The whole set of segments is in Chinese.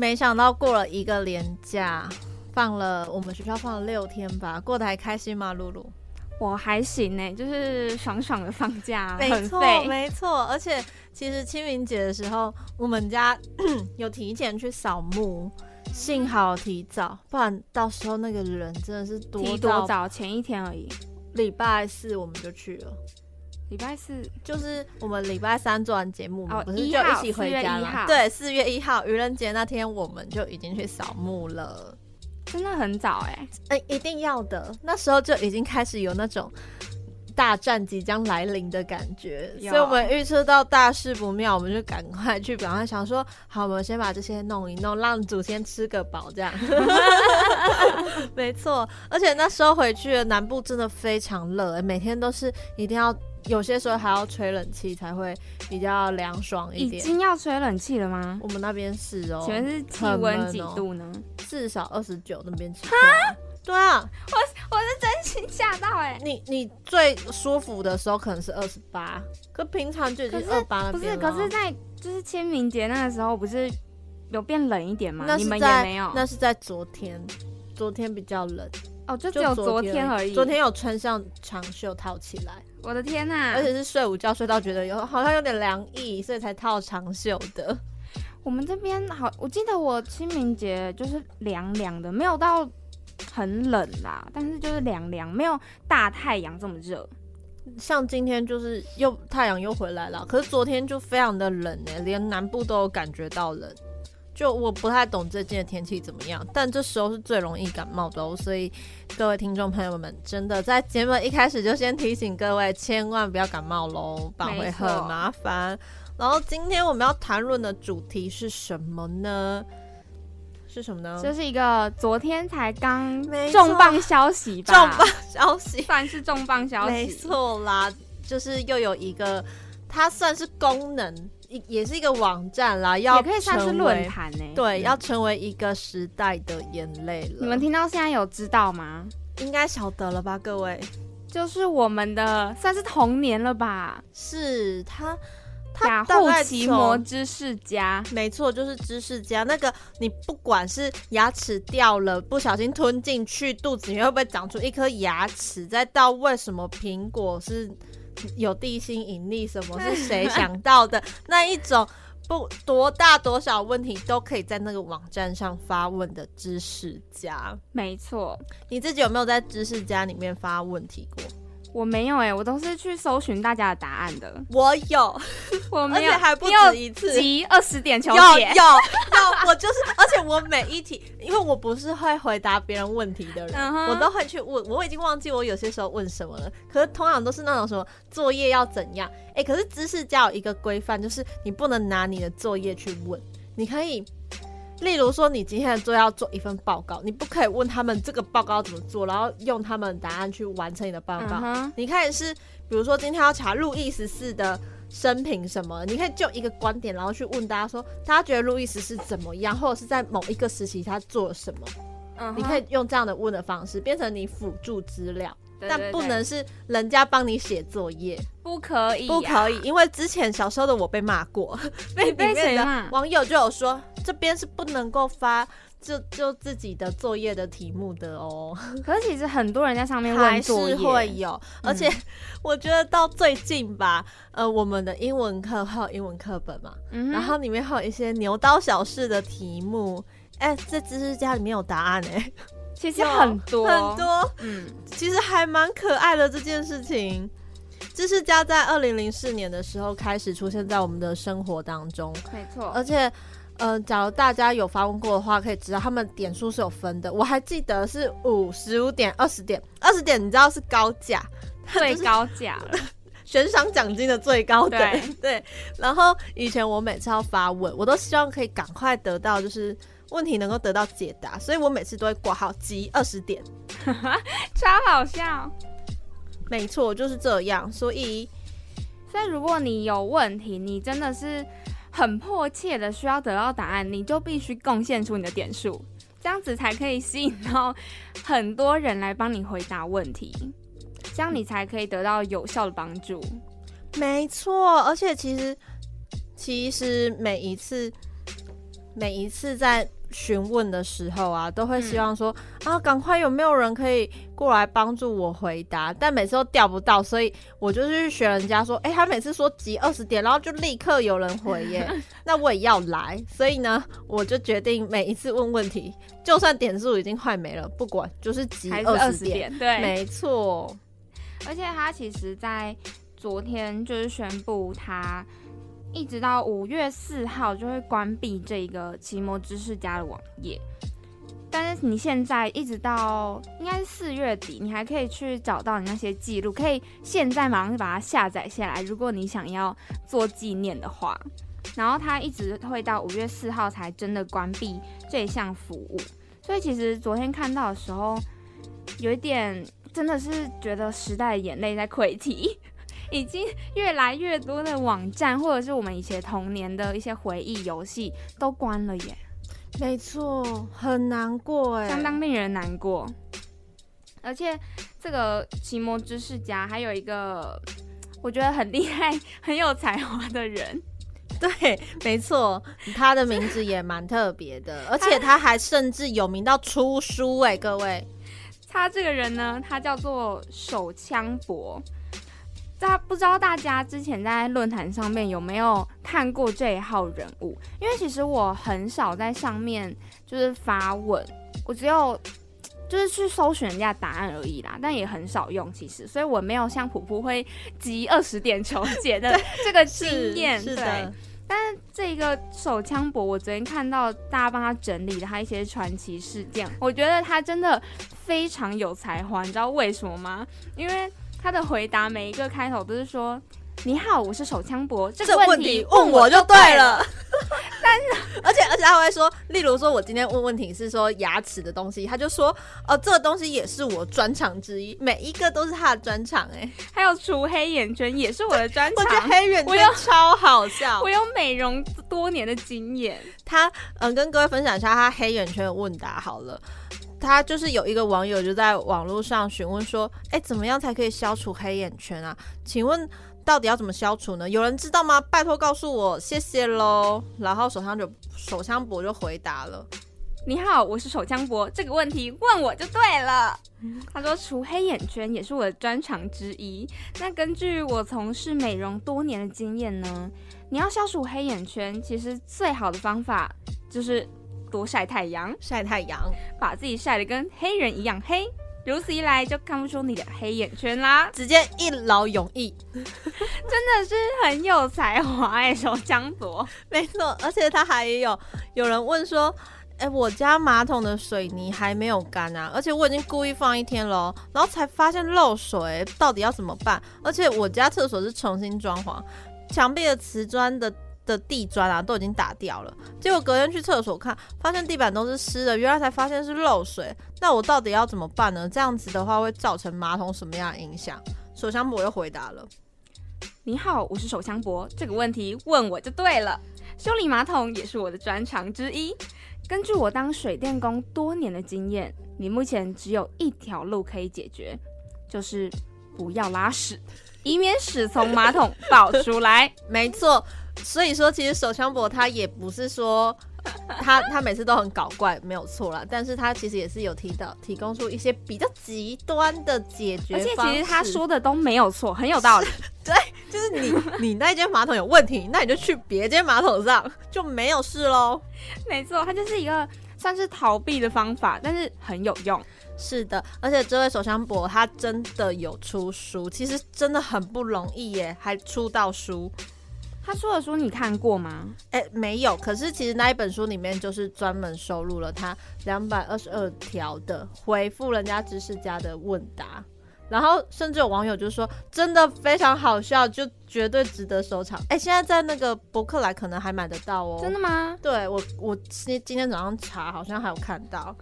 没想到过了一个连假，放了我们学校放了六天吧，过得还开心吗？露露？我还行呢，就是爽爽的放假，没错，没错。而且其实清明节的时候，我们家 有提前去扫墓，幸好提早，不然到时候那个人真的是多提多早？前一天而已。礼拜四我们就去了。礼拜四就是我们礼拜三做完节目，我们哦不是就一起回家4月1了？对，四月一号愚人节那天，我们就已经去扫墓了。真的很早哎，哎、一定要的，那时候就已经开始有那种大战即将来临的感觉，所以我们预测到大事不妙，我们就赶快去，赶快想说，好，我们先把这些弄一弄，让祖先吃个饱，这样。没错，而且那时候回去了南部真的非常热、哎每天都是一定要。有些时候还要吹冷气才会比较凉爽一点已点。经要吹冷气了吗？我们那边是哦，请问是气很温几度呢？至少二十九那边起跳。对啊，我我是真心吓到哎、你你最舒服的时候可能是二十八，可平常就已经二八了不是，可是，在就是清明节那个时候，不是有变冷一点吗？你们也没有那是在昨天，昨天比较冷，哦，就只有昨天天而已。昨天有穿上长袖套起来，我的天呐、而且是睡午觉睡到觉得有好像有点凉意，所以才套长袖的。我们这边好，我记得我清明节就是凉凉的，没有到很冷啦，但是就是凉凉，没有大太阳这么热。像今天就是又太阳又回来了，可是昨天就非常的冷哎、连南部都有感觉到冷。就我不太懂最近的天气怎么样，但这时候是最容易感冒的哦，所以各位听众朋友们，真的在节目一开始就先提醒各位，千万不要感冒喽，不然会很麻烦。然后今天我们要谈论的主题是什么呢？是什么呢？这是一个昨天才刚重磅消息吧？重磅消息，算是重磅消息，没错啦，就是又有一个，它算是功能，也也是一个网站啦，要也可以算是论坛呢。对，嗯要成为一个时代的眼泪了。你们听到现在有知道吗？应该晓得了吧，各位？就是我们的算是童年了吧？是他，雅虎奇摩从知识家，没错，就是知识家那个，你不管是牙齿掉了，不小心吞进去，肚子里面会不会长出一颗牙齿，再到为什么苹果是有地心引力，什么是谁想到的那一种。不多大多少问题都可以在那个网站上发问的知识家，没错，你自己有没有在知识家里面发问题过？我没有哎、我都是去搜寻大家的答案的，我有，而 我没有，且还不止一次。集二十点求有有解，有，我就是，而且我每一题，因为我不是会回答别人问题的人我都会去问。我已经忘记我有些时候问什么了，可是通常都是那种什么作业要怎样。哎、可是知识家有一个规范，就是你不能拿你的作业去问，你可以。例如说，你今天的作业要做一份报告，你不可以问他们这个报告要怎么做，然后用他们的答案去完成你的报告。你可以是，比如说今天要查路易十四的生平什么，你可以就一个观点，然后去问大家说，大家觉得路易十四怎么样，或者是在某一个时期他做了什么，你可以用这样的问的方式变成你辅助资料，但对对对。不能是人家帮你写作业，不可以、不可以，因为之前小时候的我被骂过，被 你被里面的谁骂？网友就有说这边是不能够发就就自己的作业的题目的哦。可是其实很多人在上面还是会有，而且 我觉得到最近吧，呃，我们的英文课还有英文课本嘛，嗯然后里面还有一些牛刀小试的题目，哎、这知识家里面有答案哎、其实很多。很，多，嗯，其实还蛮可爱的这件事情。知识家在二零零四年的时候开始出现在我们的生活当中，没错，而且，呃，假如大家有发问过的话，可以知道他们点数是有分的。我还记得是五、十五点、二十点，二十点你知道是高价，最高价了，悬赏奖金的最高点。对对，然后以前我每次要发问，我都希望可以赶快得到就是问题能够得到解答，所以我每次都会挂号急二十点。超好笑。没错，就是这样。所以，所以如果你有问题，你真的是很迫切的需要得到答案，你就必须贡献出你的点数，这样子才可以吸引到很多人来帮你回答问题，这样你才可以得到有效的帮助。没错，而且其实，其实每一次，每一次在。询问的时候啊，都会希望说啊，赶快有没有人可以过来帮助我回答？但每次都调不到，所以我就去学人家说，哎，他每次说急二十点，然后就立刻有人回耶，那我也要来。所以呢，我就决定每一次问问题，就算点数已经快没了，不管，就是急二十点。对，没错。而且他其实在昨天就是宣布他。一直到五月四号就会关闭这个奇摩知识家的网页，但是你现在一直到应该是四月底，你还可以去找到你那些记录，可以现在马上就把它下载下来，如果你想要做纪念的话。然后它一直会到五月四号才真的关闭这项服务，所以其实昨天看到的时候，有一点真的是觉得时代的眼泪在溃堤。已经越来越多的网站，或者是我们以前童年的一些回忆游戏都关了耶。没错，很难过哎，相当令人难过。而且这个奇摩知识家还有一个我觉得很厉害、很有才华的人。对，没错，他的名字也蛮特别的，而且他还甚至有名到出书哎，各位。他这个人呢，他叫做手枪博。大不知道大家之前在论坛上面有没有看过这一号人物？因为其实我很少在上面就是发问，我只有就是去搜寻人家答案而已啦，但也很少用其实，所以我没有像普普会集二十点求解的 这个经验。对，但是这个手枪博，我昨天看到大家帮他整理的他一些传奇事件，我觉得他真的非常有才华，你知道为什么吗？因为他的回答每一个开头都是说：“你好，我是手枪博。”这个问题问我就对了。但是，而且而且他会说，例如说我今天问问题是说牙齿的东西，他就说：“哦，这个东西也是我专长之一，每一个都是他的专长。”哎，还有除黑眼圈也是我的专长。我觉得黑眼圈超好笑。我有美容多年的经验。他嗯，跟各位分享一下他黑眼圈的问答好了。他就是有一个网友就在网络上询问说：“哎，怎么样才可以消除黑眼圈啊？请问到底要怎么消除呢？有人知道吗？拜托告诉我，谢谢喽。”然后手枪就手枪博就回答了：“你好，我是手枪博，这个问题问我就对了。”他说：“除黑眼圈也是我的专长之一。那根据我从事美容多年的经验呢，你要消除黑眼圈，其实最好的方法就是。”多晒太阳，晒太阳，把自己晒得跟黑人一样黑，如此一来就看不出你的黑眼圈啦，直接一劳永逸，真的是很有才华哎，手江博，没错，而且他还有有人问说，哎，我家马桶的水泥还没有干啊，而且我已经故意放一天了，然后才发现漏水，到底要怎么办？而且我家厕所是重新装潢，墙壁的瓷砖的。的地砖啊都已经打掉了，结果隔天去厕所看，发现地板都是湿的，原来才发现是漏水。那我到底要怎么办呢？这样子的话会造成马桶什么样的影响？手枪博又回答了：“你好，我是手枪博，这个问题问我就对了。修理马桶也是我的专长之一。根据我当水电工多年的经验，你目前只有一条路可以解决，就是不要拉屎，以免屎从马桶爆出来。没错。”所以说，其实手枪博他也不是说他他每次都很搞怪，没有错啦。但是他其实也是有提到提供出一些比较极端的解决而且其实他说的都没有错，很有道理。对，就是你你那间马桶有问题，那你就去别间马桶上就没有事喽。没错，他就是一个算是逃避的方法，但是很有用。是的，而且这位手枪博他真的有出书，其实真的很不容易耶，还出到书。他说的书你看过吗？哎，没有。可是其实那一本书里面就是专门收录了他两百二十二条的回复人家知识家的问答，然后甚至有网友就说，真的非常好笑，就绝对值得收藏。哎，现在在那个博客来可能还买得到哦。真的吗？对我，我今今天早上查，好像还有看到，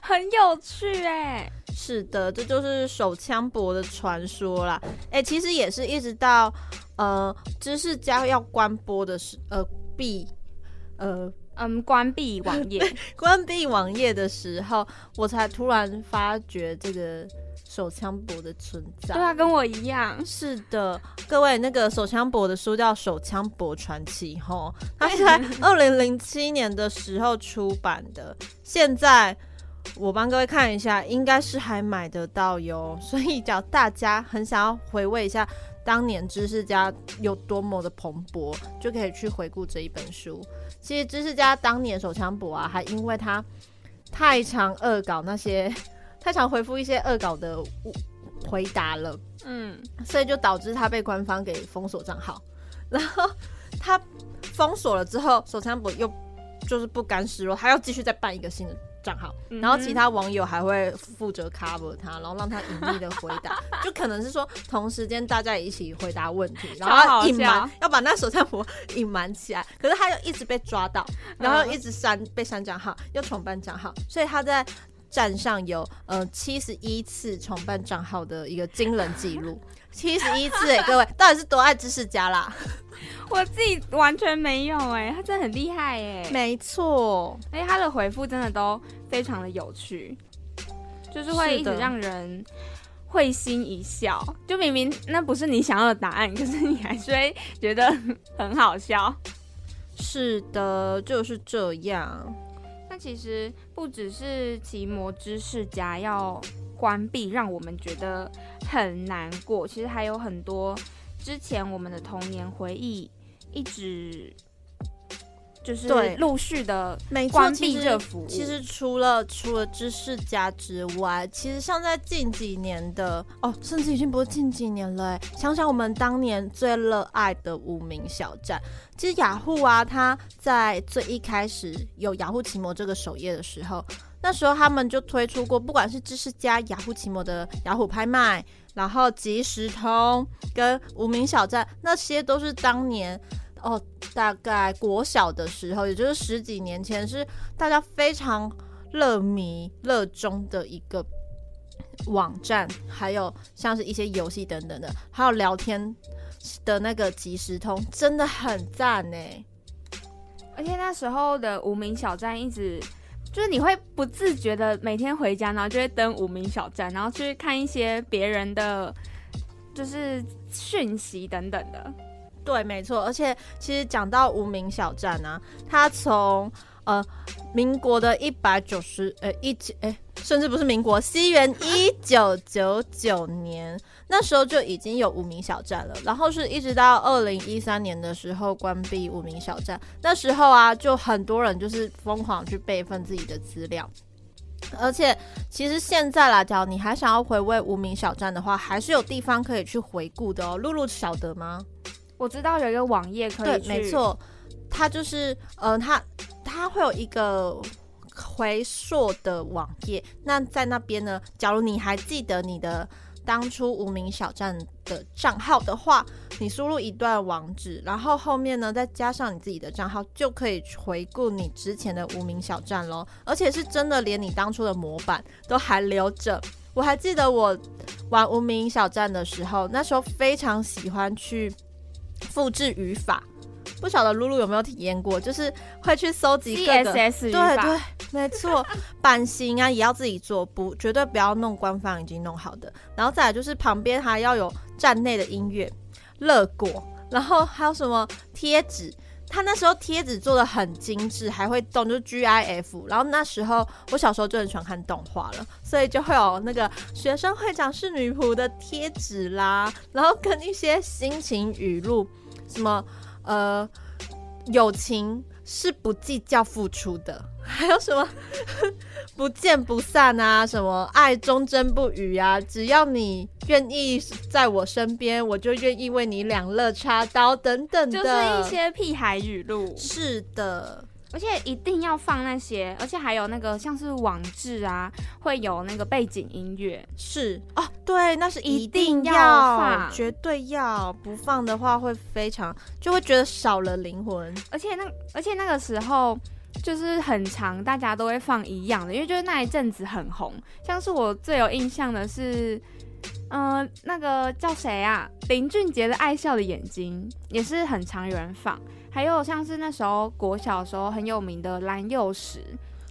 很有趣哎。是的，这就是手枪博的传说啦。哎，其实也是一直到呃知识家要关播的时，呃闭，呃。嗯，关闭网页，关闭网页的时候，我才突然发觉这个手枪博的存在。对啊，跟我一样。是的，各位，那个手枪博的书叫《手枪博传奇》吼，它是在 二零零七年的时候出版的。现在我帮各位看一下，应该是还买得到哟。所以，只要大家很想要回味一下。当年知识家有多么的蓬勃，就可以去回顾这一本书。其实知识家当年手枪博啊，还因为他 太常恶搞那些，太常回复一些恶搞的回答了，嗯，所以就导致他被官方给封锁账号。然后他封锁了之后，手枪博又就是不甘示弱，他要继续再办一个新的。账号，然后其他网友还会负责 cover 他，然后让他隐秘的回答，就可能是说同时间大家一起回答问题，然后隐瞒，要把那手帐簿隐瞒起来。可是他又一直被抓到，然后一直删被删账号，又重办账号，所以他在站上有呃七十一次重办账号的一个惊人记录。七十一次哎，各位到底是多爱知识家啦？我自己完全没有哎，他真的很厉害哎，没错，哎，他的回复真的都非常的有趣，就是会一直让人会心一笑。就明明那不是你想要的答案，可是你还是会觉得很好笑。是的，就是这样。但其实不只是奇摩知识家要。关闭让我们觉得很难过。其实还有很多之前我们的童年回忆，一直就是陆续的关闭这服务。其实除了除了知识家之外，其实像在近几年的哦，甚至已经不是近几年了。想想我们当年最热爱的无名小站，其实雅虎啊，它在最一开始有雅虎奇摩这个首页的时候。那时候他们就推出过，不管是知识家、雅虎奇摩的雅虎拍卖，然后即时通跟无名小站，那些都是当年哦，大概国小的时候，也就是十几年前，是大家非常乐迷、热衷的一个网站，还有像是一些游戏等等的，还有聊天的那个即时通，真的很赞呢。而且那时候的无名小站一直。就是你会不自觉的每天回家，然后就会登无名小站，然后去看一些别人的，就是讯息等等的。对，没错。而且其实讲到无名小站呢，它从呃民国的一百九十呃一千哎，甚至不是民国，西元一九九九年。那时候就已经有无名小站了，然后是一直到二零一三年的时候关闭无名小站。那时候啊，就很多人就是疯狂去备份自己的资料，而且其实现在来讲，你还想要回味无名小站的话，还是有地方可以去回顾的哦。露露晓得吗？我知道有一个网页可以，对，没错，它就是呃，它它会有一个回溯的网页。那在那边呢，假如你还记得你的。当初无名小站的账号的话，你输入一段网址，然后后面呢再加上你自己的账号，就可以回顾你之前的无名小站喽。而且是真的，连你当初的模板都还留着。我还记得我玩无名小站的时候，那时候非常喜欢去复制语法。不晓得露露有没有体验过，就是会去搜集各个，对对，没错，版型啊也要自己做，不绝对不要弄官方已经弄好的。然后再来就是旁边还要有站内的音乐、乐果，然后还有什么贴纸，他那时候贴纸做的很精致，还会动，就是 GIF。然后那时候我小时候就很喜欢看动画了，所以就会有那个学生会长是女仆的贴纸啦，然后跟一些心情语录，什么。呃，友情是不计较付出的，还有什么 不见不散啊？什么爱忠贞不渝啊？只要你愿意在我身边，我就愿意为你两肋插刀等等的，就是一些屁孩语录。是的，而且一定要放那些，而且还有那个像是网志啊，会有那个背景音乐。是哦，对，那是一一定要放绝对要，不放的话会非常就会觉得少了灵魂。而且那而且那个时候就是很长，大家都会放一样的，因为就是那一阵子很红。像是我最有印象的是，呃，那个叫谁啊？林俊杰的《爱笑的眼睛》也是很常有人放。还有像是那时候国小的时候很有名的蓝幼时，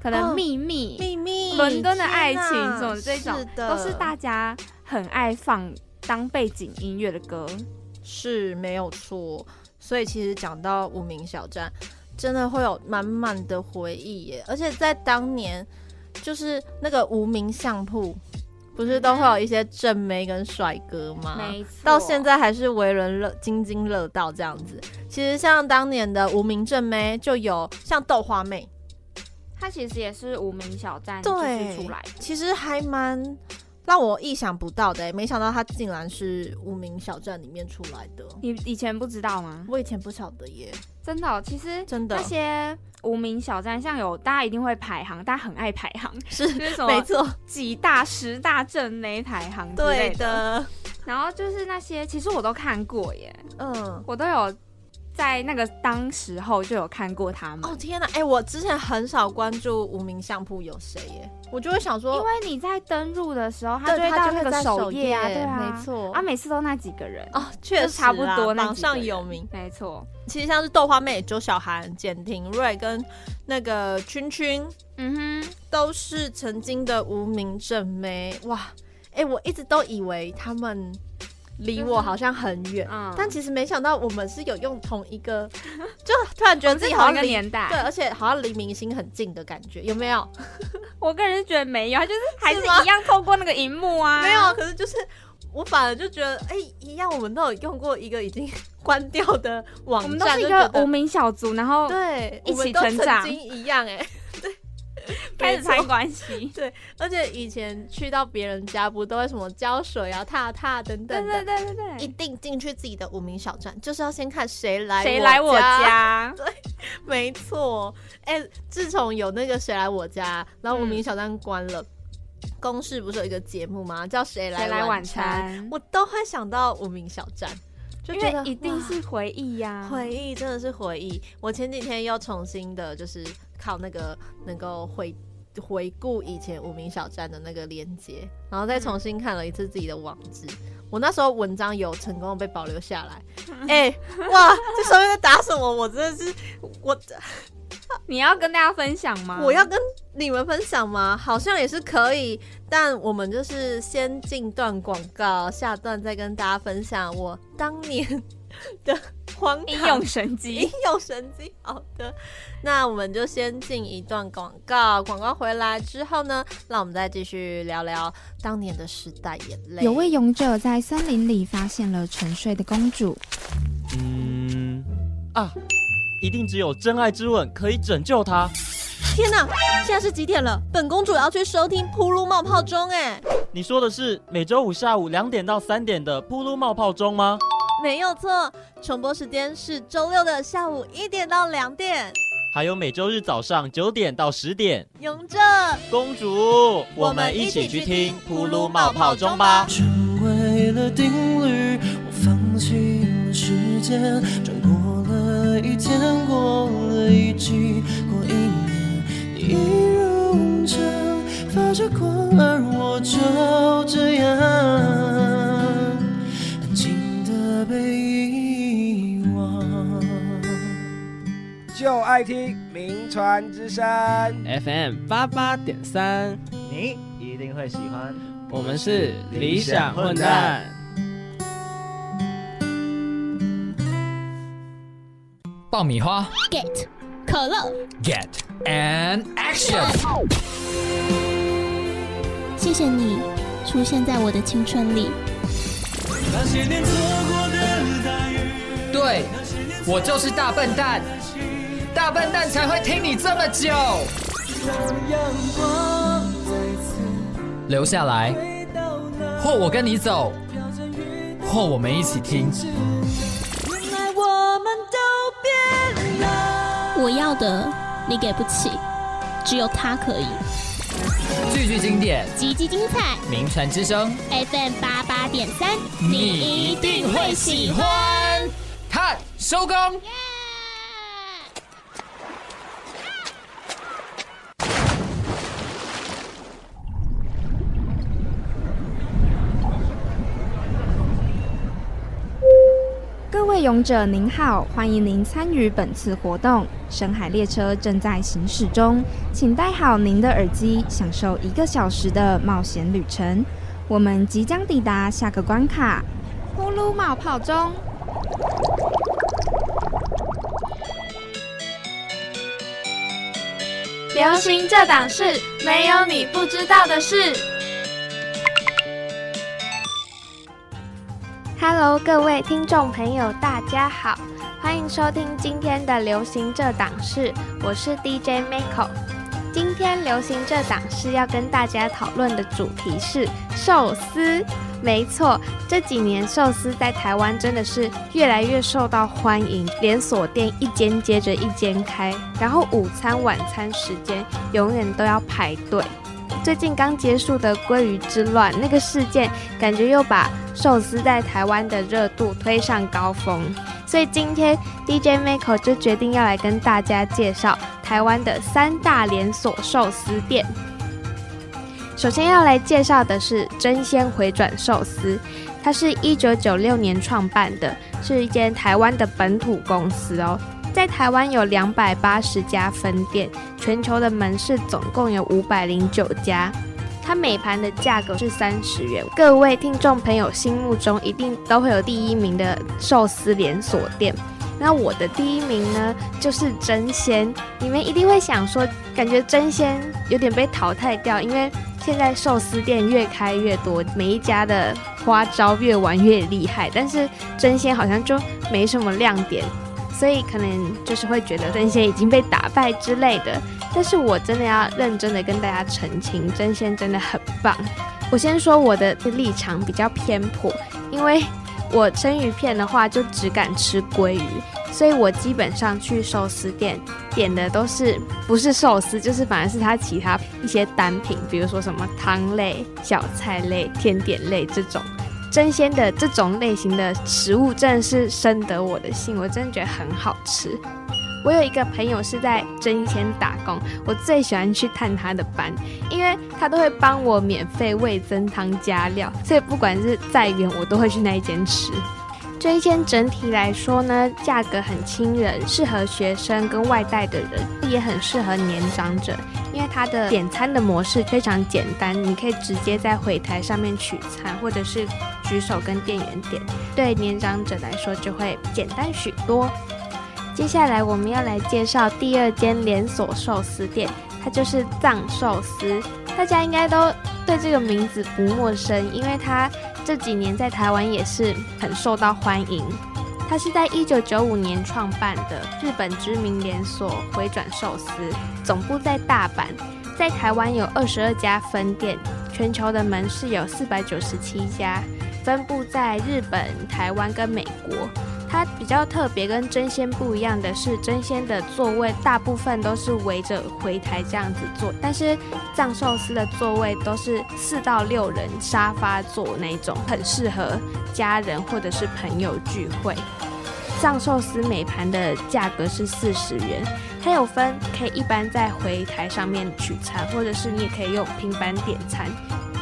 可能哦秘密、秘密，伦敦的爱情什么这种是，都是大家很爱放当背景音乐的歌。是没有错。所以其实讲到无名小站，真的会有满满的回忆耶。而且在当年，就是那个无名相扑，不是都会有一些正妹跟帅哥吗？没错，到现在还是为人乐津津乐道这样子。其实像当年的无名正妹，就有像豆花妹，她其实也是无名小站对出来的。其实还蛮让我意想不到的耶，没想到她竟然是无名小站里面出来的。你以前不知道吗？我以前不晓得耶，真的哦、其实真的那些无名小站，像有大家一定会排行，大家很爱排行，是就是什么没错，几大、十大正没排行之类对。的，然后就是那些，其实我都看过耶，嗯。我都有在那个当时候就有看过他们。哦天哪！哎、我之前很少关注无名相扑有谁耶，我就会想说，因为你在登录的时候，它对就会到那个首页啊，页对啊，没错啊，每次都那几个人，哦，确就实差不多那榜上有名。没错，其实像是豆花妹、周小涵、简廷瑞跟那个君君，嗯哼，都是曾经的无名正妹。哇，哎、我一直都以为他们离我好像很远，嗯，但其实没想到我们是有用同一个，就突然觉得自己好像离年代，对，而且好像离明星很近的感觉，有没有？我个人是觉得没有，他就是还是一样透过那个荧幕啊，没有，可是就是我反而就觉得，哎、一样，我们都有用过一个已经关掉的网我们都站，是一个无名小卒，然后对，一起成长。曾经一样、哎，对，开始没错攀关系。对而且以前去到别人家，不都会什么浇水啊、踏踏等对等的，对对对一对，定进去自己的无名小站，就是要先看谁来谁来我家。对？没错，哎、自从有那个谁来我家，然后无嗯名小站关了，公视不是有一个节目吗？叫谁来谁来晚餐？我都会想到无名小站，就因觉得为一定是回忆呀，回忆，真的是回忆。我前几天又重新的，就是靠那个能够回回顾以前无名小站的那个连接，然后再重新看了一次自己的网志。我那时候文章有成功地被保留下来。哎、哇，这上面在打什么？我真的是我 你要跟大家分享吗？我要跟你们分享吗？好像也是可以，但我们就是先进段广告，下段再跟大家分享我当年的 荒唐应用神应机。用神机。好的，那我们就先进一段广告，广告回来之后呢，让我们再继续聊聊当年的时代眼泪。有位勇者在森林里发现了沉睡的公主，嗯啊，一定只有真爱之吻可以拯救他。天哪，现在是几点了？本公主要去收听《噗噜冒泡钟》哎，你说的是每周五下午两点到三点的噗噜冒泡钟吗？没有错，重播时间是周六的下午一点到两点。还有每周日早上九点到十点。勇者，公主，我们一起去听噗噜冒泡钟吧。成为了定律，我放弃了时间，转过了一天，过了一季，过一年，你一如往常发着光，而我就这样安静的被遗忘。就爱听名传之声，FM 八八点三，你一定会喜欢。我们是理想混蛋。爆米花 get 可乐，，Get and Action！谢谢你出现在我的青春里。那些年错过的大雨，对，我就是大笨蛋，大笨蛋才会听你这么久。留下来，或我跟你走，或我们一起听。我要的你给不起，只有他可以。句句经典，集集精彩名传之声，，FM 八八点三，你一定会喜欢。看，收工。位勇者您好，欢迎您参与本次活动。深海列车正在行驶中，请戴好您的耳机，享受一个小时的冒险旅程。我们即将抵达下个关卡——呼噜冒泡中。流行这档事，没有你不知道的事。Hello，各位听众朋友，大家好，欢迎收听今天的流行这档事，我是 DJ Miko。今天流行这档事要跟大家讨论的主题是寿司。没错，这几年寿司在台湾真的是越来越受到欢迎，连锁店一间接着一间开，然后午餐、晚餐时间永远都要排队。最近刚结束的鲑鱼之乱那个事件，感觉又把寿司在台湾的热度推上高峰。所以今天 DJ Miko 就决定要来跟大家介绍台湾的三大连锁寿司店。首先要来介绍的是真鲜回转寿司，它是一九九六年创办的，是一间台湾的本土公司哦。在台湾有两百八十家分店，全球的门市总共有五百零九家。它每盘的价格是三十元。各位听众朋友心目中一定都会有第一名的寿司连锁店。那我的第一名呢，就是真鲜。你们一定会想说，感觉真鲜有点被淘汰掉，因为现在寿司店越开越多，每一家的花招越玩越厉害，但是真鲜好像就没什么亮点。所以可能就是会觉得真鲜已经被打败之类的，但是我真的要认真的跟大家澄清，真鲜真的很棒。我先说我的立场比较偏颇，因为我生鱼片的话就只敢吃鲑鱼，所以我基本上去寿司店点的都是不是寿司，就是反而是它其他一些单品，比如说什么汤类、小菜类、甜点类这种。真鲜的这种类型的食物真的是深得我的心，我真的觉得很好吃。我有一个朋友是在真鲜打工，我最喜欢去探他的班，因为他都会帮我免费味增汤加料，所以不管是再远，我都会去那一间吃。这一间整体来说呢，价格很亲人，适合学生跟外带的人，也很适合年长者，因为它的点餐的模式非常简单，你可以直接在回台上面取餐，或者是举手跟店员点，对年长者来说就会简单许多。接下来我们要来介绍第二间连锁寿司店，它就是藏寿司，大家应该都对这个名字不陌生，因为它。这几年在台湾也是很受到欢迎。它是在一九九五年创办的日本知名连锁回转寿司，总部在大阪，在台湾有二十二家分店，全球的门市有四百九十七家，分布在日本、台湾跟美国。它比较特别，跟真鲜不一样的是，真鲜的座位大部分都是围着回台这样子坐，但是藏寿司的座位都是四到六人沙发座那种，很适合家人或者是朋友聚会。藏寿司每盘的价格是四十元，它有分可以一般在回台上面取餐，或者是你也可以用平板点餐。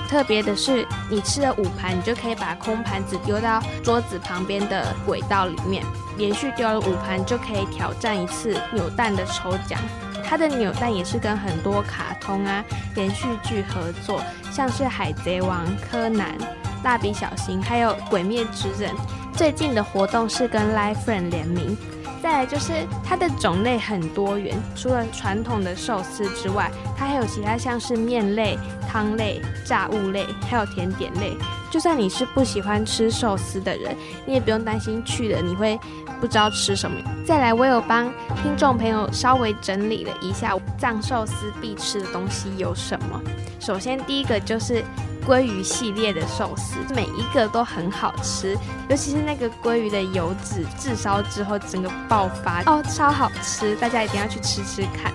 特别的是，你吃了五盘，你就可以把空盘子丢到桌子旁边的轨道里面，连续丢了五盘就可以挑战一次扭蛋的抽奖。它的扭蛋也是跟很多卡通啊、连续剧合作，像是《海贼王》、《柯南》、《蜡笔小新》，还有《鬼灭之刃》。最近的活动是跟 Life Friend 联名。再来就是它的种类很多元，除了传统的寿司之外，它还有其他像是面类、汤类、炸物类，还有甜点类。就算你是不喜欢吃寿司的人，你也不用担心去了你会不知道吃什么。再来，我有帮听众朋友稍微整理了一下藏寿司必吃的东西有什么。首先第一个就是。鲑鱼系列的寿司，每一个都很好吃，尤其是那个鲑鱼的油脂炙烧之后整个爆发哦，超好吃，大家一定要去吃吃看。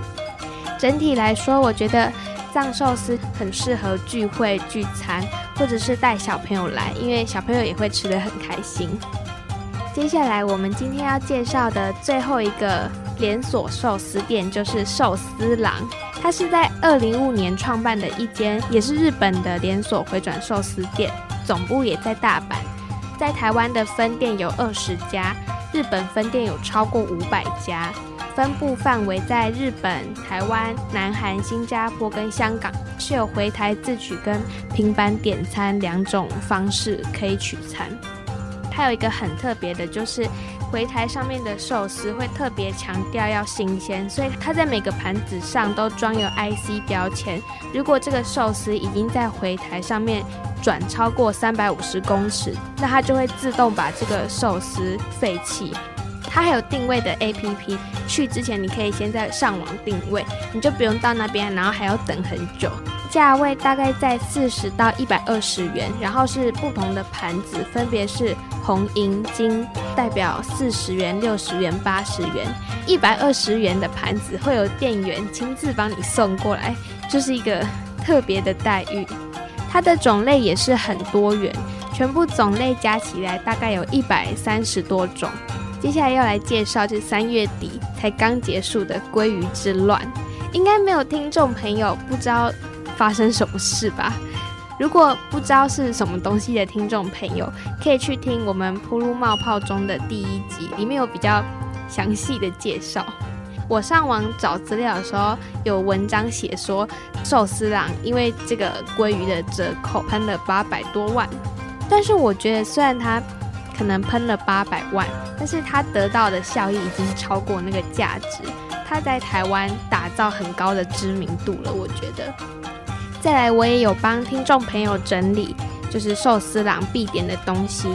整体来说，我觉得藏寿司很适合聚会聚餐，或者是带小朋友来，因为小朋友也会吃得很开心。接下来我们今天要介绍的最后一个连锁寿司店就是寿司郎，它是在二零五年创办的一间，也是日本的连锁回转寿司店，总部也在大阪，在台湾的分店有二十家，日本分店有超过五百家，分布范围在日本、台湾、南韩、新加坡跟香港，是有回台自取跟平板点餐两种方式可以取餐。它有一个很特别的，就是回台上面的寿司会特别强调要新鲜，所以它在每个盘子上都装有 IC 标签。如果这个寿司已经在回台上面转超过三百五十公尺，那它就会自动把这个寿司废弃。它还有定位的 APP，去之前你可以先在上网定位，你就不用到那边，然后还要等很久。价位大概在四十到一百二十元，然后是不同的盘子，分别是红、银、金，代表四十元、六十元、八十元。一百二十元的盘子会有店员亲自帮你送过来，就是一个特别的待遇。它的种类也是很多元，全部种类加起来大概有一百三十多种。接下来要来介绍，是三月底才刚结束的鲑鱼之乱，应该没有听众朋友不知道。发生什么事吧？如果不知道是什么东西的听众朋友，可以去听我们铺路冒泡中的第一集，里面有比较详细的介绍。我上网找资料的时候，有文章写说，寿司郎因为这个鲑鱼的折扣喷了八百多万。但是我觉得，虽然他可能喷了八百万，但是他得到的效益已经超过那个价值。他在台湾打造很高的知名度了，我觉得。再来，我也有帮听众朋友整理，就是寿司郎必点的东西，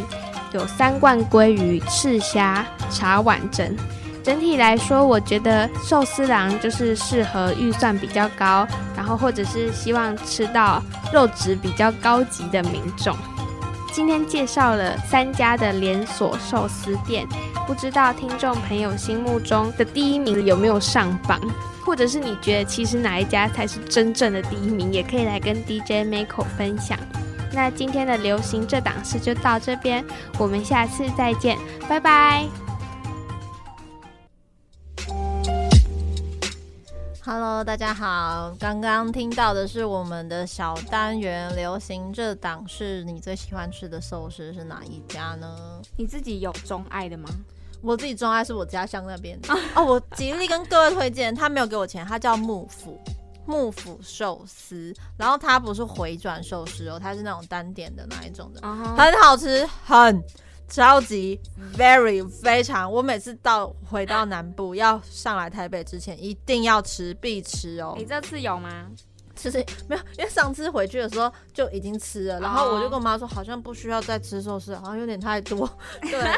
有三罐鲑鱼、赤虾、茶碗蒸。整体来说，我觉得寿司郎就是适合预算比较高，然后或者是希望吃到肉质比较高级的民众。今天介绍了三家的连锁寿司店，不知道听众朋友心目中的第一名有没有上榜？或者是你觉得其实哪一家才是真正的第一名，也可以来跟 DJ Miko 分享。那今天的流行这档事就到这边，我们下次再见，拜拜。Hello，大家好，刚刚听到的是我们的小单元流行这档事，你最喜欢吃的寿司是哪一家呢？你自己有钟爱的吗？我自己钟爱是我家乡那边。哦，我极力跟各位推荐，他没有给我钱，他叫幕府幕府寿司，然后它不是回转寿司哦，它是那种单点的那一种的，很好吃，很超级 very 非常，我每次到回到南部要上来台北之前，一定要吃必吃哦。你这次有吗？其实没有，因为上次回去的时候就已经吃了，然后我就跟我妈说，好像不需要再吃寿司，好像有点太多。对，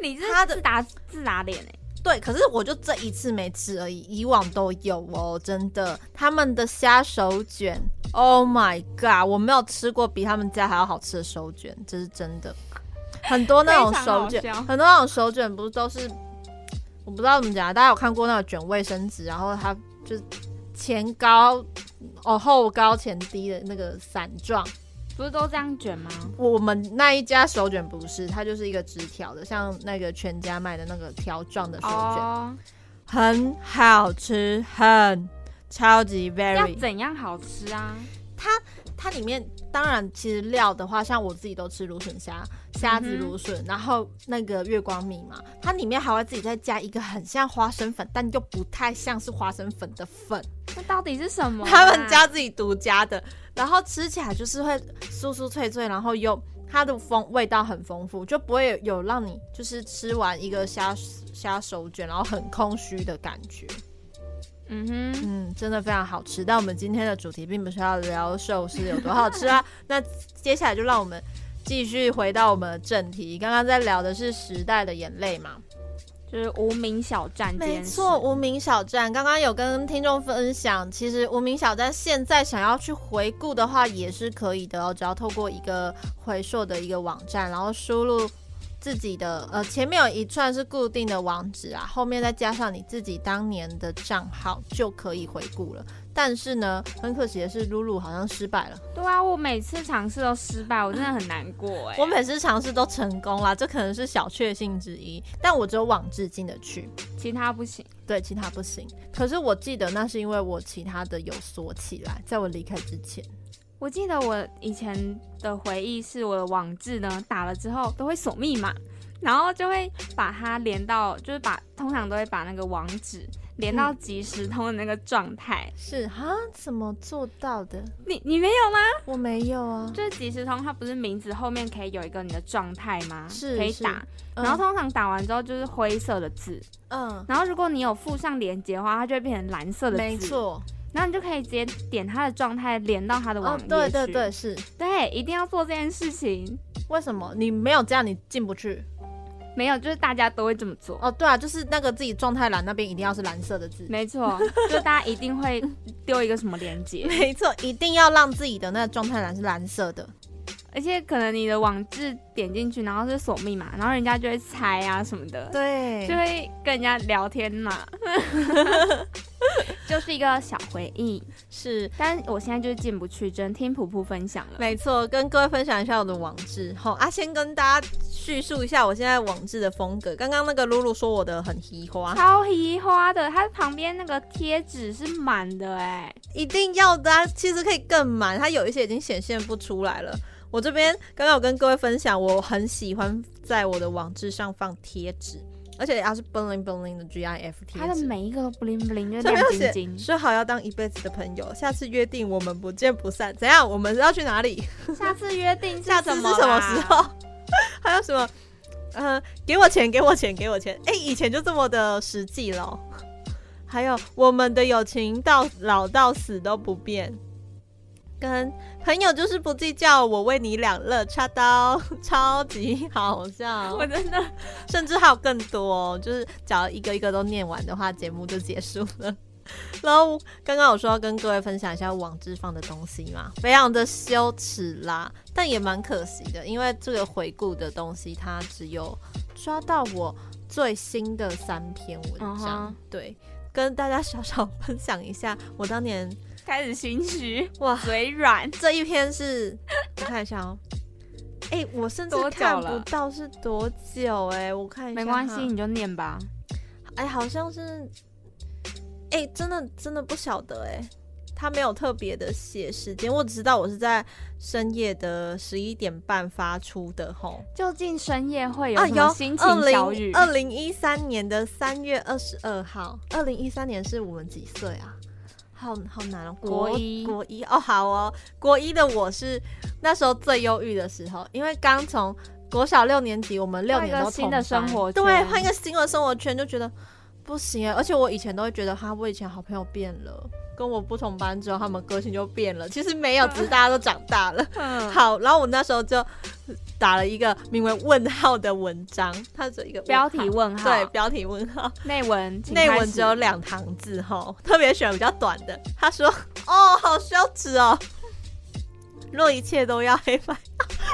你他的自打自打脸哎。对，可是我就这一次没吃而已，以往都有哦，真的。他们的虾手卷，Oh my god，我没有吃过比他们家还要好吃的手卷，这是真的。很多那种手卷，很多那种手卷不是都是，我不知道怎么讲，大家有看过那个卷卫生纸，然后它就是前高。哦，后高前低的那个伞状，不是都这样卷吗？我们那一家手卷不是，它就是一个直条的，像那个全家卖的那个条状的手卷，很好吃，很超级 very。要怎样好吃啊？它它里面当然其实料的话，像我自己都吃芦笋虾。虾子芦笋，然后那个月光米嘛，它里面还会自己再加一个很像花生粉，但又不太像是花生粉的粉。那到底是什么？他们家自己独家的，然后吃起来就是会酥酥脆脆，然后又它的风味道很丰富，就不会有让你就是吃完一个虾虾手卷然后很空虚的感觉。嗯哼，嗯，真的非常好吃。但我们今天的主题并不是要聊寿司有多好吃啊，那接下来就让我们。继续回到我们的正题，刚刚在聊的是时代的眼泪嘛，就是无名小站。没错，无名小站，刚刚有跟听众分享，其实无名小站现在想要去回顾的话也是可以的哦，只要透过一个回溯的一个网站，然后输入自己的呃前面有一串是固定的网址啊，后面再加上你自己当年的账号就可以回顾了。但是呢，很可惜的是，露露好像失败了。对啊，我每次尝试都失败，我真的很难过哎。我每次尝试都成功啦，这可能是小确幸之一。但我只有网志进得去，其他不行。对，其他不行。可是我记得那是因为我其他的有锁起来，在我离开之前。我记得我以前的回忆是，我的网志呢打了之后都会锁密码，然后就会把它连到，就是把通常都会把那个网址。连到即时通的那个状态是哈？怎么做到的？你你没有吗？我没有啊。就是即时通，它不是名字后面可以有一个你的状态吗？是可以打。然后通常打完之后就是灰色的字，嗯。然后如果你有附上连接的话，它就会变成蓝色的字。没错。然后你就可以直接点它的状态连到它的网页对对对，是。对，一定要做这件事情。为什么？你没有这样，你进不去。没有，就是大家都会这么做哦。对啊，就是那个自己状态栏那边一定要是蓝色的字。没错，就大家一定会丢一个什么连接。没错，一定要让自己的那个状态栏是蓝色的。而且可能你的网志点进去，然后是锁密码，然后人家就会猜啊什么的。对，就会跟人家聊天嘛。就是一个小回忆，是，但我现在就是进不去，只能听普普分享了。没错，跟各位分享一下我的网志。好啊，先跟大家叙述一下我现在网志的风格。刚刚那个露露说我的很稀花，超稀花的，它旁边那个贴纸是满的，哎，一定要的。其实可以更满，它有一些已经显现不出来了。我这边刚刚有跟各位分享，我很喜欢在我的网志上放贴纸。而且它是 bling bling 的 GIF 贴它的每一个 bling bling 就亮晶晶。说好要当一辈子的朋友，下次约定我们不见不散。怎样？我们要去哪里？下次约定 下次是什么时候？还有什么？嗯，给我钱，给我钱，给我钱。哎，以前就这么的实际了。还有我们的友情到老到死都不变。跟朋友就是不计较，我为你两乐插刀，超级好笑，我真的，甚至还有更多，就是只要一个一个都念完的话，节目就结束了。然后刚刚我说要跟各位分享一下网志放的东西嘛，非常的羞耻啦，但也蛮可惜的，因为这个回顾的东西它只有抓到我最新的三篇文章，对，跟大家小小分享一下我当年。开始心虚哇，嘴软。这一篇是，我看一下哦。哎，我甚至看不到是多久哎，我看一下。没关系，你就念吧。哎，好像是，哎，真的真的不晓得哎，他没有特别的写时间，我只知道我是在深夜的十一点半发出的吼。究竟深夜会有什么心情小雨？二零一三年的三月二十二号，二零一三年是我们几岁啊？好好难哦，国一。国一哦，好哦，国一的我是那时候最忧郁的时候，因为刚从国小六年级，我们六年都新的生活，对，换一个新的生活圈，就觉得不行哎，而且我以前都会觉得，哈，我以前好朋友变了。跟我不同班之后，他们个性就变了。其实没有，只是大家都长大了。好，然后我那时候就打了一个名为“问号”的文章，它是一个标题问号，对，标题问号。内文内文只有两行字哈，特别选比较短的。他说：“哦，好羞耻哦，若一切都要黑白，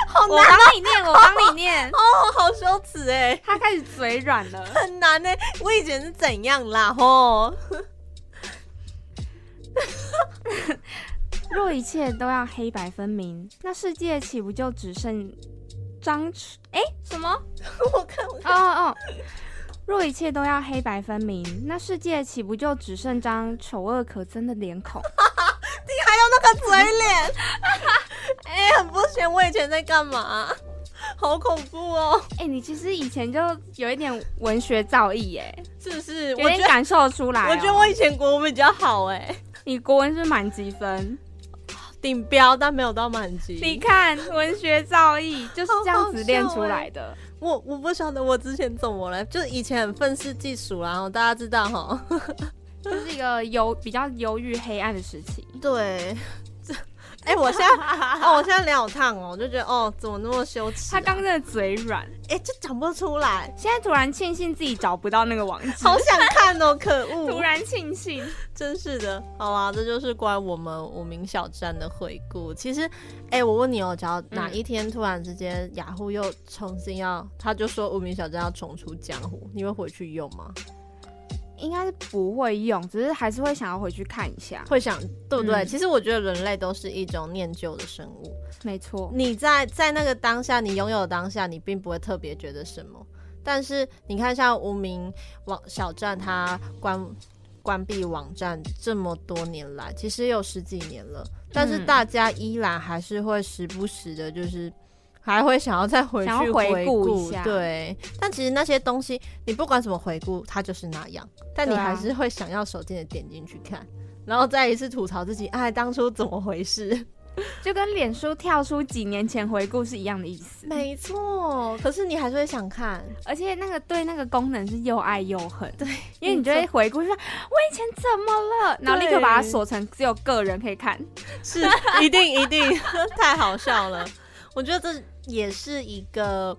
好难。”我帮你念，我帮你念。哦，好羞耻哎，他开始嘴软了，很难哎。我以前是怎样啦？吼。若一切都要黑白分明，那世界岂不就只剩张哎什么？我看我看哦哦。若一切都要黑白分明，那世界岂不就只剩张丑恶可憎的脸孔？你还有那个嘴脸？哎，很不行！我以前在干嘛？好恐怖哦！哎，你其实以前就有一点文学造诣，哎，是不是？我感受出来。我觉得我以前国文比较好，哎。你国文是满级分，顶标，但没有到满级。你看文学造诣就是这样子练出来的。我我不晓得我之前怎么了，就是以前很愤世嫉俗然后大家知道哈，就是一个忧比较忧郁黑暗的时期。对，哎、我现在 哦，我现在脸好烫哦，我就觉得哦，怎么那么羞耻、啊？他刚真的嘴软，哎、就讲不出来，现在突然庆幸自己找不到那个网址，好想看哦，可恶！突然庆幸。真是的，好啦，这就是关于我们无名小站的回顾。其实，哎、我问你哦，只要哪一天突然之间雅虎又重新要，他就说无名小站要重出江湖，你会回去用吗？应该是不会用，只是还是会想要回去看一下。会想对不对？嗯其实我觉得人类都是一种念旧的生物。没错，你在在那个当下，你拥有的当下，你并不会特别觉得什么。但是你看，像无名网小站，它关关闭网站这么多年来，其实有十几年了，但是嗯大家依然还是会时不时的，就是还会想要再回想要去回回顾一下对，但其实那些东西，你不管怎么回顾，它就是那样，但你还是会想要手贱的点进去看，然后再一次吐槽自己，哎，当初怎么回事？就跟脸书跳出几年前回顾是一样的意思。没错，可是你还是会想看，而且那个对那个功能是又爱又恨，对，因为你就会回顾说，我以前怎么了，然后立刻把它锁成只有个人可以看。是一定一定 太好笑了。我觉得这也是一个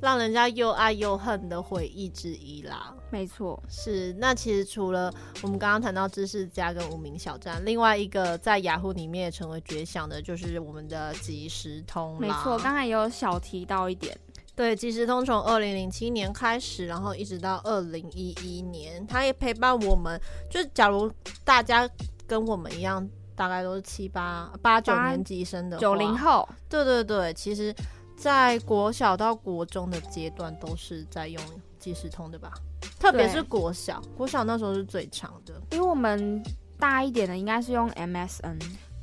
让人家又爱又恨的回忆之一啦。没错，是，那其实除了我们刚刚谈到知识家跟无名小站，另外一个在雅虎里面也成为绝响的，就是我们的即时通啦。没错，刚才也有小提到一点，对，即时通从二零零七年开始，然后一直到二零一一年，它也陪伴我们。就假如大家跟我们一样，大概都是七八八九年级生的九零，后，对对对，其实，在国小到国中的阶段都是在用即时通的吧，特别是国小，国小那时候是最长的。因为我们大一点的应该是用 MSN，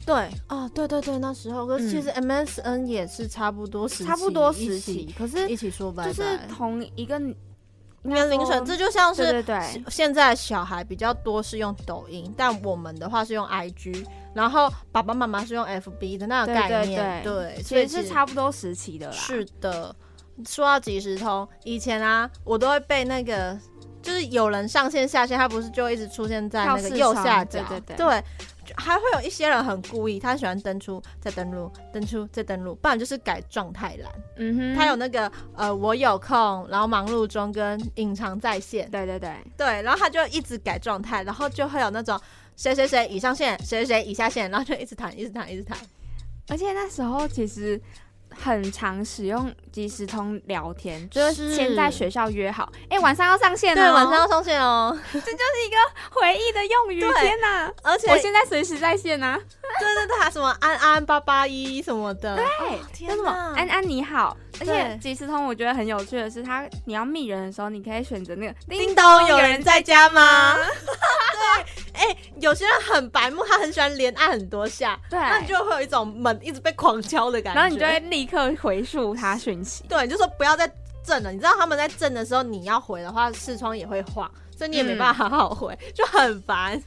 对哦，对对对，那时候，可是其实 MSN 也是差不多时差不多时期，可是一起说拜拜，就是同一个年龄层，这就像是对对对，现在小孩比较多是用抖音，但我们的话是用 IG，然后爸爸妈妈是用 FB 的那个概念，对所以是差不多时期的啦。是的。说到即时通，以前啊，我都会被那个，就是有人上线下线，他不是就一直出现在那个右下角，对对对还会有一些人很故意，他喜欢登出再登录，登出再登录，不然就是改状态栏。嗯哼，他有那个呃，我有空，然后忙碌中跟隐藏在线，对对对，对，然后他就一直改状态，然后就会有那种谁谁谁已上线，谁谁谁已下线，然后就一直弹，一直弹，一直弹。而且那时候其实很常使用即时通聊天，就是是先在学校约好，哎、晚上要上线哦，对，晚上要上线哦，这就是一个回忆的用语，对天哪！而且我现在随时在线啊，对对对，还什么安安八八一什么的，对，哦叫什么天哪，安安你好。而且即时通我觉得很有趣的是，它你要密人的时候，你可以选择那个叮咚，有人在家吗？对，哎、有些人很白目，他很喜欢连按很多下，对，那你就会有一种门一直被狂敲的感觉，然后你就会立刻回复他讯 息。对，就说不要再震了。你知道他们在震的时候，你要回的话，视窗也会晃，所以你也没办法好好回，就很烦。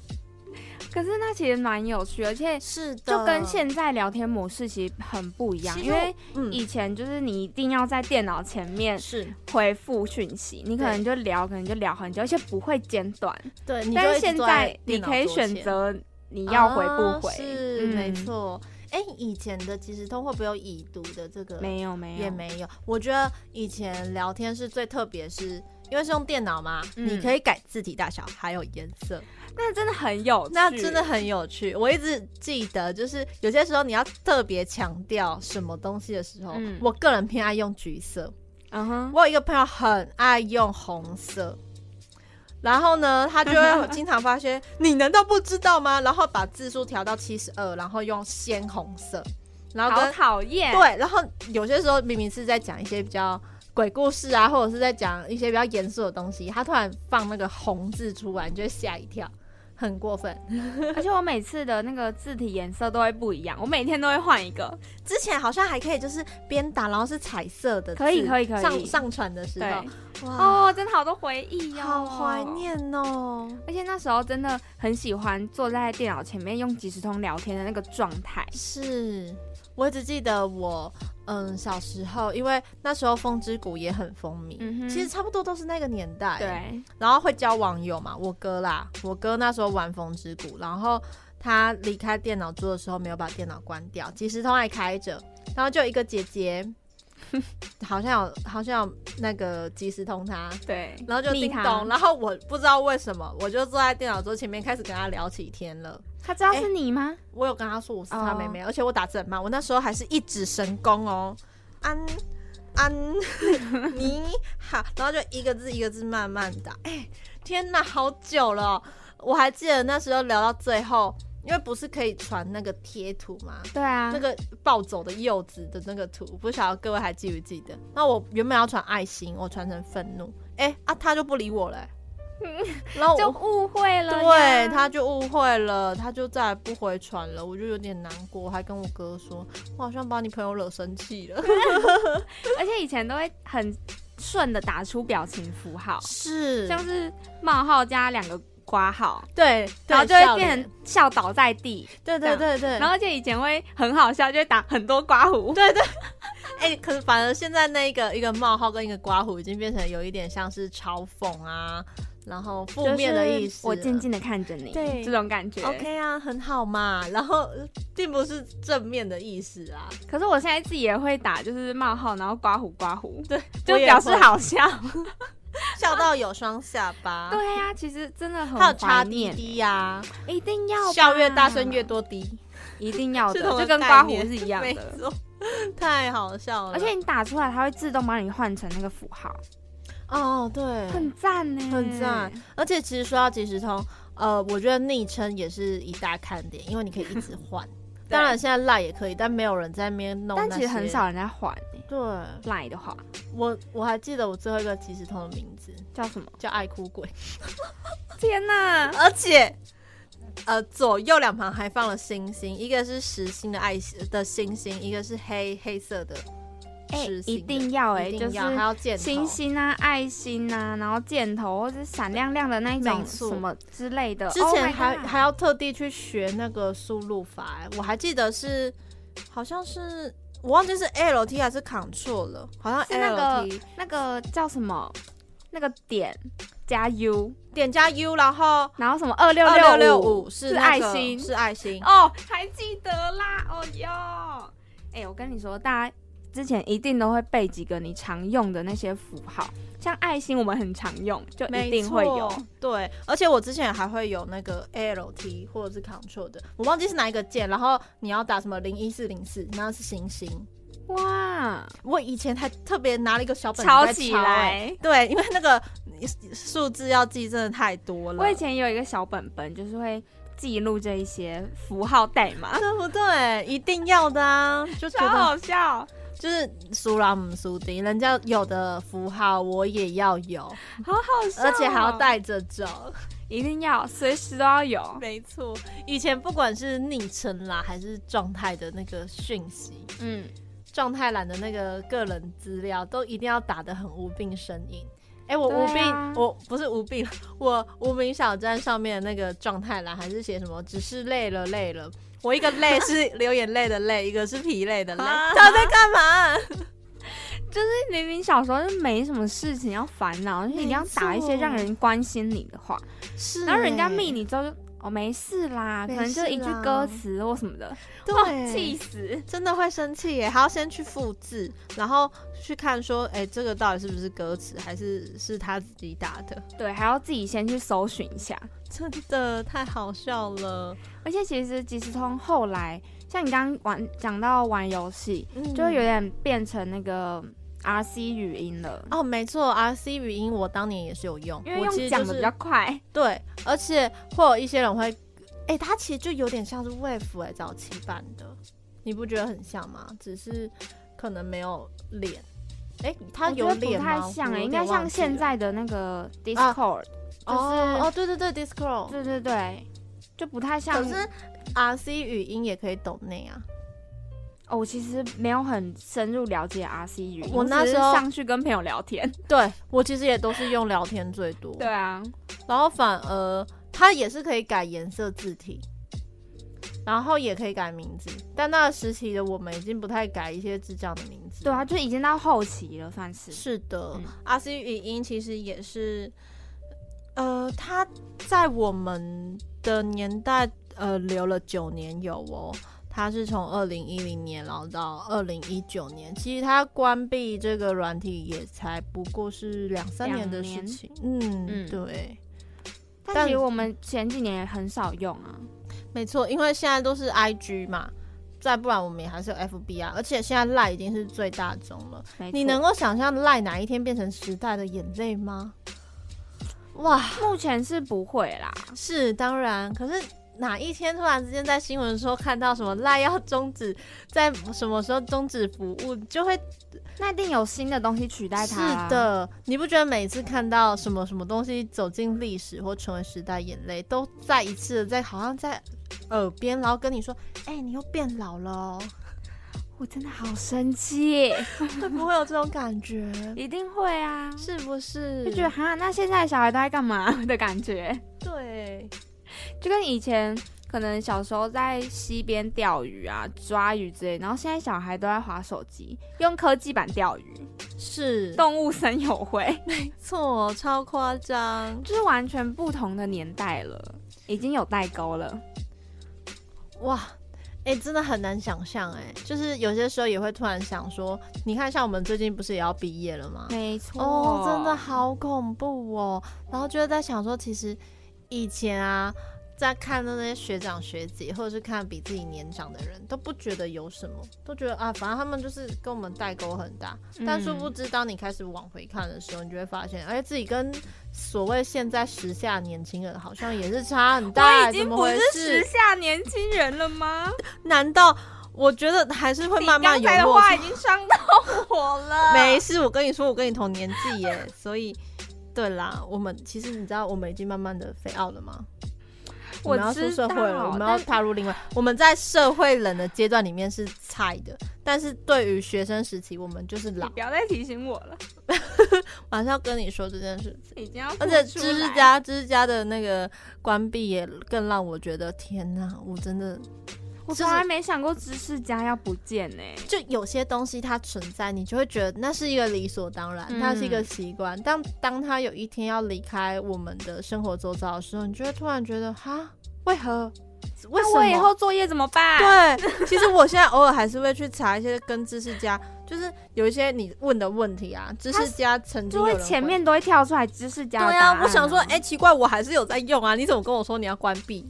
可是那其实蛮有趣，而且是的就跟现在聊天模式其实很不一样，因为嗯以前就是你一定要在电脑前面是回复讯息，你可能就聊，可能就聊很久，而且不会间断。对，但是现在你可以选择你要回不回，啊是、嗯没错。哎、以前的即时通会不会有已读的这个？没有没有也没有。我觉得以前聊天是最特别，是因为是用电脑嘛，嗯你可以改字体大小，还有颜色，那真的很有趣，那真的很有趣。我一直记得，就是有些时候你要特别强调什么东西的时候，嗯我个人偏爱用橘色。嗯哼，我有一个朋友很爱用红色，然后呢，他就会经常发现，你难道不知道吗？然后把字数调到七十二，然后用鲜红色，然后好跟讨厌，对，然后有些时候明明是在讲一些比较鬼故事啊，或者是在讲一些比较严肃的东西，他突然放那个红字出来，你就会吓一跳，很过分。而且我每次的那个字体颜色都会不一样，我每天都会换一个，之前好像还可以，就是边打然后是彩色的，可以可以可以上上传的时候，，哇，哦，真的好多回忆哦，好怀。念哦。而且那时候真的很喜欢坐在电脑前面用即时通聊天的那个状态。是我只记得我，嗯，小时候，因为那时候风之谷也很风靡，嗯其实差不多都是那个年代，，对，然后会交网友嘛，我哥啦，我哥那时候玩风之谷，然后他离开电脑桌的时候没有把电脑关掉，即时通还开着，然后就有一个姐姐，好像有好像有那个即时通他，对，然后就叮咚，然后我不知道为什么，我就坐在电脑桌前面开始跟他聊起天了。他知道是你吗？我有跟他说我是他哦妹妹，而且我打字很慢，我那时候还是一指神功哦，安安 你好，然后就一个字一个字慢慢打。哎、天哪，好久了哦、我还记得那时候聊到最后，因为不是可以传那个贴图吗？对啊，那个暴走的柚子的那个图，不晓得各位还记不记得？那我原本要传爱心，我传成愤怒，哎、啊，他就不理我了欸、然后就误会了。对，他就误会了，他就再也不回传了，我就有点难过，我还跟我哥说，我好像把你朋友惹生气了。而且以前都会很顺的打出表情符号，是像是冒号加两个挂号，对，然后就会变成笑倒在地。对对对对，然后而且以前会很好笑，就会打很多刮胡。对对，哎、可是反而现在那一个一个冒号跟一个刮胡已经变成有一点像是嘲讽啊，然后负面的意思。我静静的看着你，对这种感觉。OK 啊，很好嘛，然后并不是正面的意思啊。可是我现在自己也会打，就是冒号，然后刮胡刮胡，对，就表示好笑。笑到有双下巴。对呀、其实真的很还有插滴，滴呀，一定要笑越大声越，多滴，一定要的，就跟刮胡是一样的。太好笑了。而且你打出来，它会自动帮你换成那个符号，哦，对，很赞呢，很赞。而且其实说到即时通，呃，我觉得昵称也是一大看点，因为你可以一直换。当然现在赖也可以，但没有人在那边弄。但其实很少。人在还欸对，赖的话我我还记得我最后一个即时通的名字叫什么？叫爱哭鬼，天哪！而且。呃，左右两旁还放了星星，一个是实心的爱心的星星，一个是黑黑色的哎、一定要哎、就是一定要还要箭头星星啊、爱心啊，然后箭头或者闪亮亮的那一种什么之类的。之 Oh 前还、还要特地去学那个输入法、欸，我还记得是好像是我忘记是 L T 还是 Ctrl 了，好像是那个那个叫什么？那个点加 U，点加 U，然后然后什么二六二六六六五是是爱心是爱心，哦，还记得啦，哦哟。哎、我跟你说，大家之前一定都会背几个你常用的那些符号，像爱心我们很常用，就一定会有。错对，而且我之前还会有那个 L T 或者是 Ctrl 的，我忘记是哪一个键，然后你要打什么零一四零四，然后是星星。哇，我以前还特别拿了一个小本子抄起来。对，因为那个数字要记真的太多了。我以前有一个小本本，就是会记录这一些符号代码，对不对？一定要的啊，就觉超好笑，就是苏拉姆苏丁，人家有的符号我也要有，好好笑哦，而且还要带着走。一定要随时都要有。没错，以前不管是昵称啦，还是状态的那个讯息，嗯，状态栏的那个个人资料，都一定要打得很无病呻吟。哎、我无病，啊我不是无病，我无名小站上面的那个状态栏还是写什么？只是累了，累了。我一个泪是流眼泪的泪，一个是疲累的累。他在干嘛？就是明明小时候就没什么事情要烦恼，就是一定要打一些让人关心你的话，是然后人家密欸，你之后就哦没事啦，可能就一句歌词或什么的，哇对，气死！真的会生气耶，还要先去复制，然后去看说，哎、这个到底是不是歌词，还是是他自己打的？对，还要自己先去搜寻一下。真的太好笑了，而且其实即时通后来，像你刚刚玩讲到玩游戏，嗯就会有点变成那个 RC 语音了，哦，没错，RC 语音我当年也是有用，因为讲的比较快。对，而且会有一些人会，哎、它其实就有点像是 Wave 哎、早期版的，你不觉得很像吗？只是可能没有脸，哎、它有我觉得不脸？太像哎、应该像现在的那个 Discord，、就是哦哦，对对对，Discord，对对对，就不太像。可是 RC 语音也可以懂那啊。哦，我其实没有很深入了解 RC 语音，我那时候上去跟朋友聊天。对我其实也都是用聊天最多，对啊，然后反而它也是可以改颜色字体，然后也可以改名字，但那个时期的我们已经不太改一些智障的名字。对啊，就已经到后期了，算是。是的、嗯 r c 语音其实也是，呃，它在我们的年代，呃留了九年有哦。它是从二零一零年然后到二零一九年，其实它关闭这个软体也才不过是两三年的事情。嗯嗯，对。但其实我们前几年也很少用啊。没错，因为现在都是 IG 嘛，再不然我们也还是有 FB 啊。而且现在赖已经是最大宗了。你能够想象赖哪一天变成时代的眼泪吗？哇，目前是不会啦。是当然，可是。哪一天突然之间在新闻说看到什么赖要终止，在什么时候终止服务，就会那一定有新的东西取代它。是的，你不觉得每次看到什么什么东西走进历史或成为时代眼泪，都再一次的在好像在耳边，然后跟你说：“哎，你又变老了。”我真的好生气，会不会有这种感觉？一定会啊，是不是？就觉得哈，那现在的小孩都在干嘛 的感觉？对。就跟以前可能小时候在溪边钓鱼啊、抓鱼之类，然后现在小孩都在划手机，用科技版钓鱼，是动物森友会，没错，超夸张，就是完全不同的年代了，已经有代沟了。哇，哎，真的很难想象，哎，就是有些时候也会突然想说，你看，像我们最近不是也要毕业了吗？没错，哦，真的好恐怖哦，然后就在想说，其实。以前啊，在看的那些学长学姐，或者是看比自己年长的人，都不觉得有什么，都觉得啊，反正他们就是跟我们代沟很大。但殊不知，当你开始往回看的时候，你就会发现，哎，自己跟所谓现在时下年轻人好像也是差很大。我已经不是时下年轻人了吗？难道我觉得还是会慢慢有的话已经伤到我了。没事，我跟你说，我跟你同年纪耶，所以。对啦，我们其实你知道，我们已经慢慢的飞傲了吗？我们要出社会了，我们要踏入另外，我们在社会人的阶段里面是菜的，但是对于学生时期，我们就是老。不要再提醒我了，马上要跟你说这件事情，已经要。而且知识家知识家的那个关闭也更让我觉得，天哪，我真的。我从来没想过知识家要不见呢。就有些东西它存在，你就会觉得那是一个理所当然，它是一个习惯。但当它有一天要离开我们的生活周遭的时候，你就会突然觉得，哈，为何？为什么？我以后作业怎么办？对，其实我现在偶尔还是会去查一些跟知识家，就是有一些你问的问题啊，知识家曾经就会前面都会跳出来知识家。对啊，我想说，哎，奇怪，我还是有在用啊，你怎么跟我说你要关闭？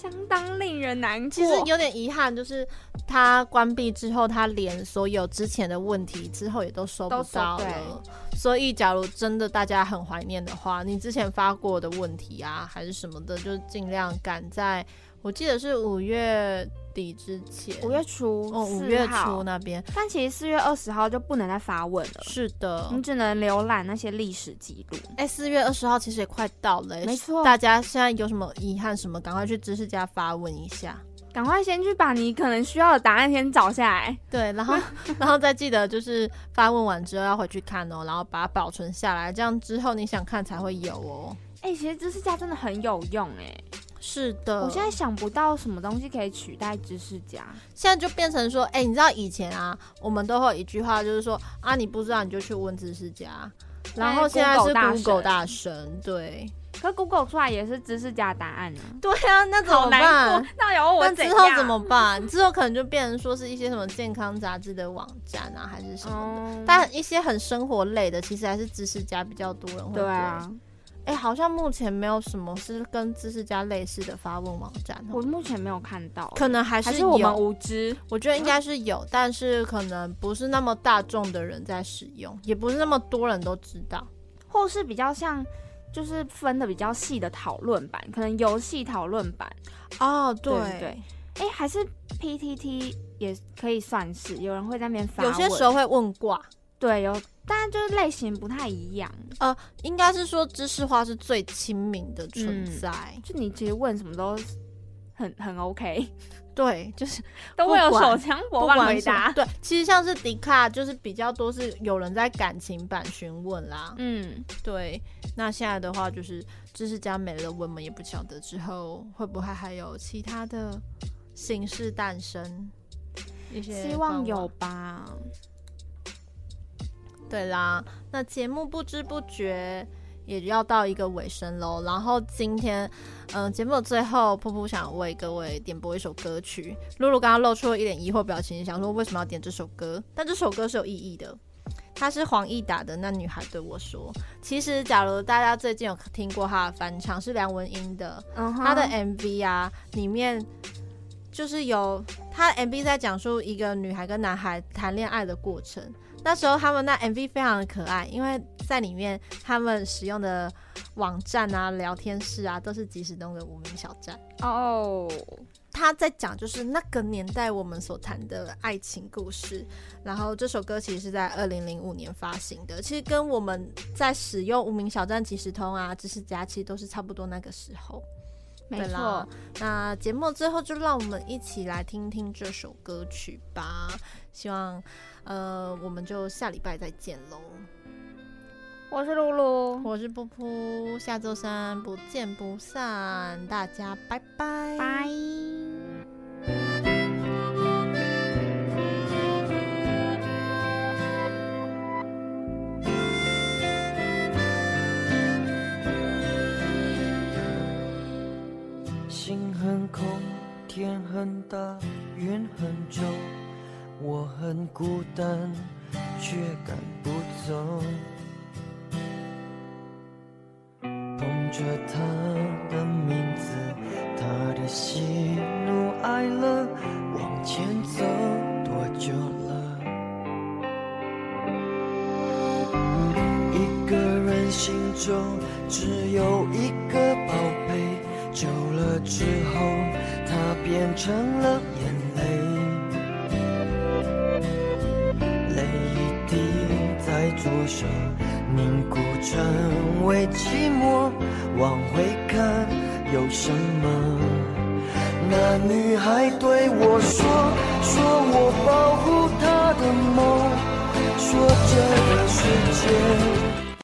相当令人难过。其实有点遗憾，就是它关闭之后，它连所有之前的问题之后也都收不到了。所以，假如真的大家很怀念的话，你之前发过的问题啊，还是什么的，就尽量赶在。我记得是五月底之前，五月初哦，五月初那边。但其实四月二十号就不能再发问了。是的，你只能浏览那些历史记录。哎，四月二十号其实也快到了，没错。大家现在有什么遗憾什么，赶快去知识家发问一下，赶快先去把你可能需要的答案先找下来。对，然后 然后再记得就是发问完之后要回去看哦，然后把它保存下来，这样之后你想看才会有哦。哎，其实知识家真的很有用哎。是的，我现在想不到什么东西可以取代知识家。现在就变成说，哎，你知道以前啊，我们都会有一句话，就是说啊，你不知道你就去问知识家。然后现在是 Google 大神，对。可 Google 出来也是知识家答案呢。对啊，那怎么办？那有我之后怎么办？之后可能就变成说是一些什么健康杂志的网站啊，还是什么的。但一些很生活类的，其实还是知识家比较多人会。对啊。哎，好像目前没有什么是跟知识家类似的发问网站。我目前没有看到，可能还是我们无知。我觉得应该是有，但是可能不是那么大众的人在使用，也不是那么多人都知道，或是比较像，就是分的比较细的讨论版，可能游戏讨论版。哦，对对。哎，还是 PTT 也可以算是有人会在那边发，有些时候会问卦。对，有。但就是类型不太一样，呃，应该是说知识化是最亲民的存在，就你其实问什么都很很 OK，对，就是 都会有手枪不管回答。对，其实像是迪卡，就是比较多是有人在感情版询问啦，嗯，对。那现在的话，就是知识家没了，我们也不晓得之后会不会还有其他的形式诞生，一些希望有吧。对啦，那节目不知不觉也要到一个尾声喽。然后今天，嗯、节目的最后，噗噗想为各位点播一首歌曲。露露刚刚露出了一脸疑惑表情，想说为什么要点这首歌？但这首歌是有意义的。它是黄义达的《那女孩对我说》。其实，假如大家最近有听过他的翻唱，是梁文音的，他的 MV 啊，里面就是有他 MV 在讲述一个女孩跟男孩谈恋爱的过程。那时候他们那 MV 非常的可爱，因为在里面他们使用的网站啊、聊天室啊，都是即时通的无名小站。哦，他在讲就是那个年代我们所谈的爱情故事，然后这首歌其实是在二零零五年发行的，其实跟我们在使用无名小站、即时通啊、知识家其实都是差不多那个时候。没错，那节目最后就让我们一起来听听这首歌曲吧。希望呃，我们就下礼拜再见喽。我是露露，我是噗噗，下周三不见不散，大家拜拜拜。心很空，天很大，云很重，我很孤单，却赶不走。捧着他的名字，他的喜怒哀乐，往前走多久了？一个人心中只有一个宝贝。久了之后，他变成了成为寂寞。往回看有什么？那女孩对我说，说我保护她的梦，说这个世界。